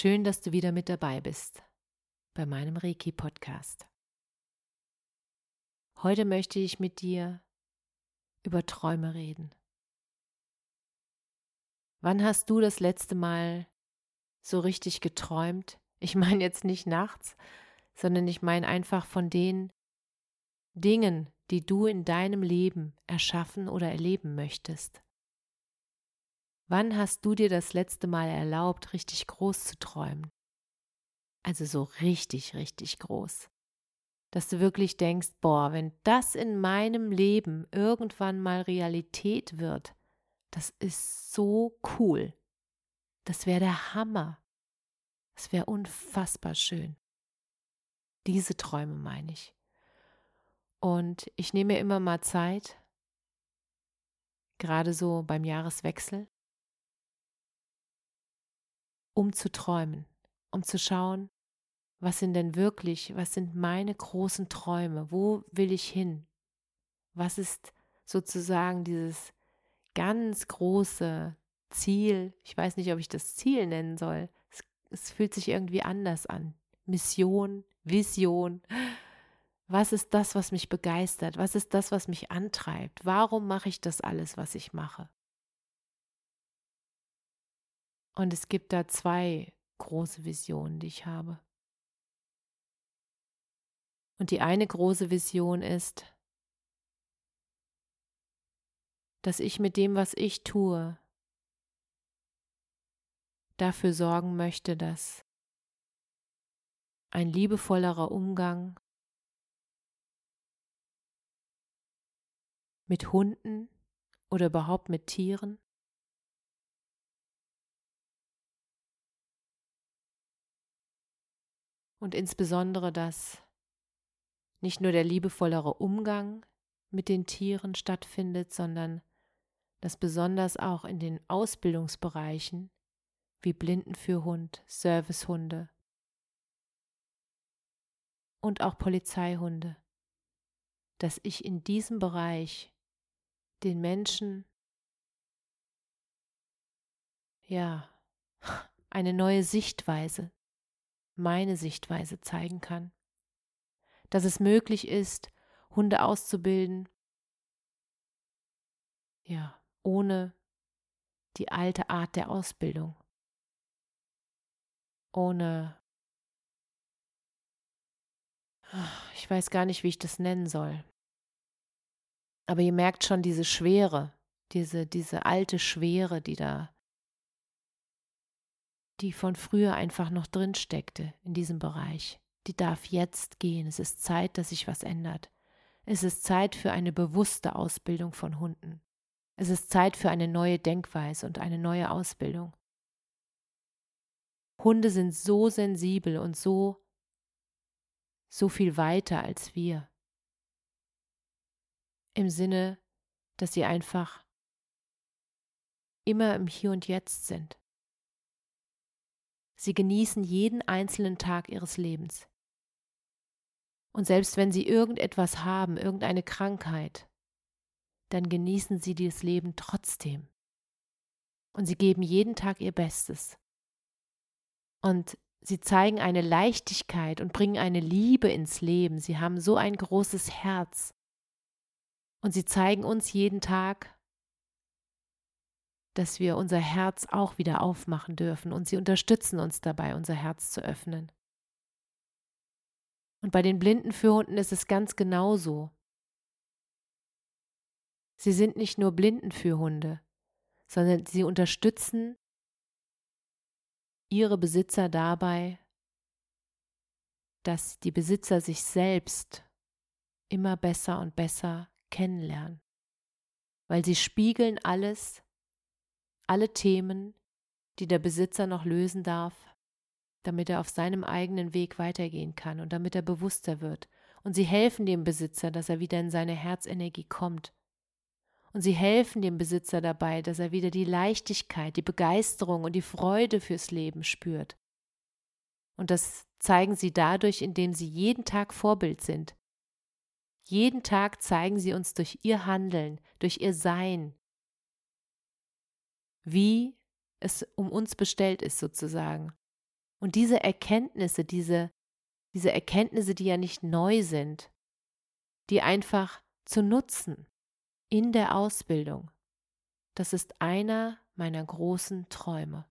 Schön, dass du wieder mit dabei bist bei meinem Reiki-Podcast. Heute möchte ich mit dir über Träume reden. Wann hast du das letzte Mal so richtig geträumt? Ich meine jetzt nicht nachts, sondern ich meine einfach von den Dingen, die du in deinem Leben erschaffen oder erleben möchtest. Wann hast du dir das letzte Mal erlaubt, richtig groß zu träumen? Also so richtig, richtig groß. Dass du wirklich denkst, boah, wenn das in meinem Leben irgendwann mal Realität wird, das ist so cool. Das wäre der Hammer. Das wäre unfassbar schön. Diese Träume meine ich. Und ich nehme immer mal Zeit, gerade so beim Jahreswechsel, um zu träumen, um zu schauen, was sind denn wirklich, was sind meine großen Träume, wo will ich hin? Was ist sozusagen dieses ganz große Ziel? Ich weiß nicht, ob ich das Ziel nennen soll. Es, es fühlt sich irgendwie anders an. Mission, Vision. Was ist das, was mich begeistert? Was ist das, was mich antreibt? Warum mache ich das alles, was ich mache? Und es gibt da zwei große Visionen, die ich habe. Und die eine große Vision ist, dass ich mit dem, was ich tue, dafür sorgen möchte, dass ein liebevollerer Umgang mit Hunden oder überhaupt mit Tieren und insbesondere, dass nicht nur der liebevollere Umgang mit den Tieren stattfindet, sondern dass besonders auch in den Ausbildungsbereichen wie Blindenführhund, Servicehunde und auch Polizeihunde, dass ich in diesem Bereich den Menschen ja eine neue Sichtweise meine Sichtweise zeigen kann. Dass es möglich ist, Hunde auszubilden, ja, ohne die alte Art der Ausbildung, ohne, ich weiß gar nicht, wie ich das nennen soll. Aber ihr merkt schon diese Schwere, diese, diese alte Schwere, die da die von früher einfach noch drin steckte in diesem Bereich. Die darf jetzt gehen. Es ist Zeit, dass sich was ändert. Es ist Zeit für eine bewusste Ausbildung von Hunden. Es ist Zeit für eine neue Denkweise und eine neue Ausbildung. Hunde sind so sensibel und so so viel weiter als wir. Im Sinne, dass sie einfach immer im Hier und Jetzt sind. Sie genießen jeden einzelnen Tag ihres Lebens. Und selbst wenn sie irgendetwas haben, irgendeine Krankheit, dann genießen sie dieses Leben trotzdem. Und sie geben jeden Tag ihr Bestes. Und sie zeigen eine Leichtigkeit und bringen eine Liebe ins Leben. Sie haben so ein großes Herz. Und sie zeigen uns jeden Tag, dass wir unser Herz auch wieder aufmachen dürfen und sie unterstützen uns dabei, unser Herz zu öffnen. Und bei den blinden Führhunden ist es ganz genauso. Sie sind nicht nur Blindenführhunde, sondern sie unterstützen ihre Besitzer dabei, dass die Besitzer sich selbst immer besser und besser kennenlernen, weil sie spiegeln alles, alle Themen, die der Besitzer noch lösen darf, damit er auf seinem eigenen Weg weitergehen kann und damit er bewusster wird. Und sie helfen dem Besitzer, dass er wieder in seine Herzenergie kommt. Und sie helfen dem Besitzer dabei, dass er wieder die Leichtigkeit, die Begeisterung und die Freude fürs Leben spürt. Und das zeigen sie dadurch, indem sie jeden Tag Vorbild sind. Jeden Tag zeigen sie uns durch ihr Handeln, durch ihr Sein, wie es um uns bestellt ist sozusagen. Und diese Erkenntnisse, diese, diese Erkenntnisse, die ja nicht neu sind, die einfach zu nutzen in der Ausbildung, das ist einer meiner großen Träume.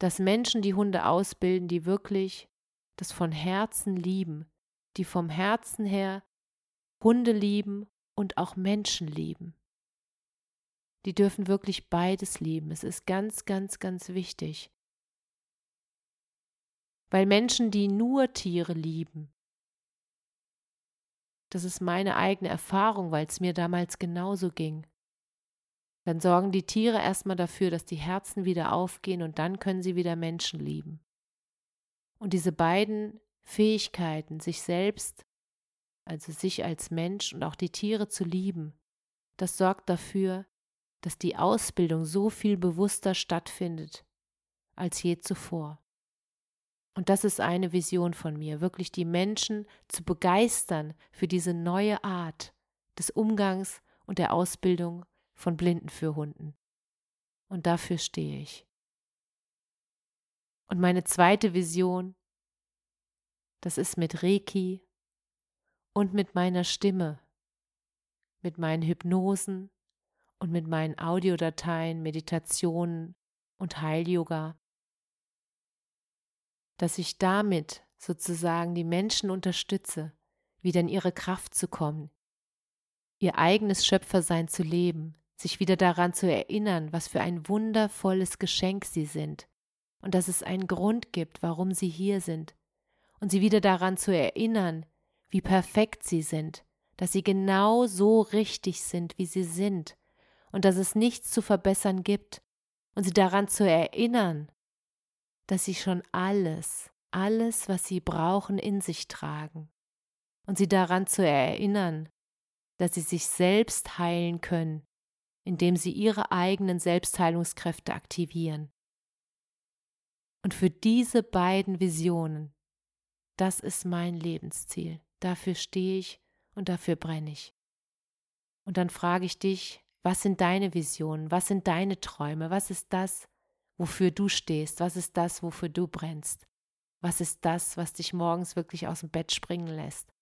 Dass Menschen die Hunde ausbilden, die wirklich das von Herzen lieben, die vom Herzen her Hunde lieben und auch Menschen lieben. Die dürfen wirklich beides lieben. Es ist ganz, ganz, ganz wichtig. Weil Menschen, die nur Tiere lieben, das ist meine eigene Erfahrung, weil es mir damals genauso ging. Dann sorgen die Tiere erstmal dafür, dass die Herzen wieder aufgehen und dann können sie wieder Menschen lieben. Und diese beiden Fähigkeiten, sich selbst, also sich als Mensch und auch die Tiere zu lieben, das sorgt dafür, dass die Ausbildung so viel bewusster stattfindet als je zuvor. Und das ist eine Vision von mir, wirklich die Menschen zu begeistern für diese neue Art des Umgangs und der Ausbildung von Blinden für Hunden. Und dafür stehe ich. Und meine zweite Vision das ist mit Reiki und mit meiner Stimme, mit meinen Hypnosen und mit meinen Audiodateien, Meditationen und Heil-Yoga, dass ich damit sozusagen die Menschen unterstütze, wieder in ihre Kraft zu kommen, ihr eigenes Schöpfersein zu leben, sich wieder daran zu erinnern, was für ein wundervolles Geschenk sie sind und dass es einen Grund gibt, warum sie hier sind und sie wieder daran zu erinnern, wie perfekt sie sind, dass sie genau so richtig sind, wie sie sind, und dass es nichts zu verbessern gibt, und sie daran zu erinnern, dass sie schon alles, alles, was sie brauchen, in sich tragen, und sie daran zu erinnern, dass sie sich selbst heilen können, indem sie ihre eigenen Selbstheilungskräfte aktivieren. Und für diese beiden Visionen das ist mein Lebensziel. Dafür stehe ich und dafür brenne ich. Und dann frage ich dich, was sind deine Visionen? Was sind deine Träume? Was ist das, wofür du stehst? Was ist das, wofür du brennst? Was ist das, was dich morgens wirklich aus dem Bett springen lässt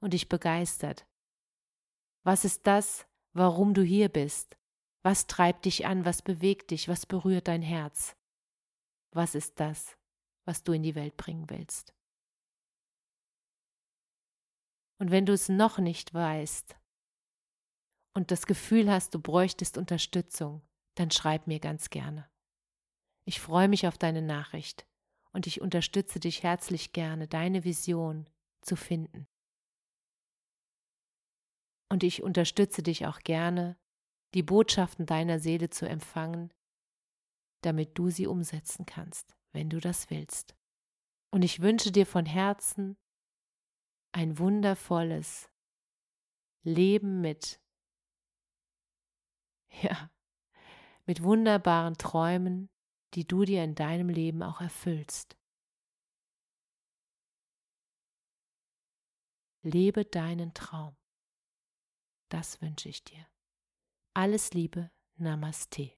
und dich begeistert? Was ist das, warum du hier bist? Was treibt dich an? Was bewegt dich? Was berührt dein Herz? Was ist das, was du in die Welt bringen willst? Und wenn du es noch nicht weißt und das Gefühl hast, du bräuchtest Unterstützung, dann schreib mir ganz gerne. Ich freue mich auf deine Nachricht und ich unterstütze dich herzlich gerne, deine Vision zu finden. Und ich unterstütze dich auch gerne, die Botschaften deiner Seele zu empfangen, damit du sie umsetzen kannst, wenn du das willst. Und ich wünsche dir von Herzen ein wundervolles Leben mit, ja, mit wunderbaren Träumen, die du dir in deinem Leben auch erfüllst. Lebe deinen Traum. Das wünsche ich dir. Alles Liebe, Namaste.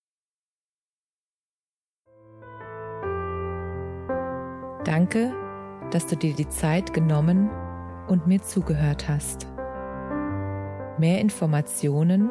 Danke, dass du dir die Zeit genommen und mir zugehört hast. Mehr Informationen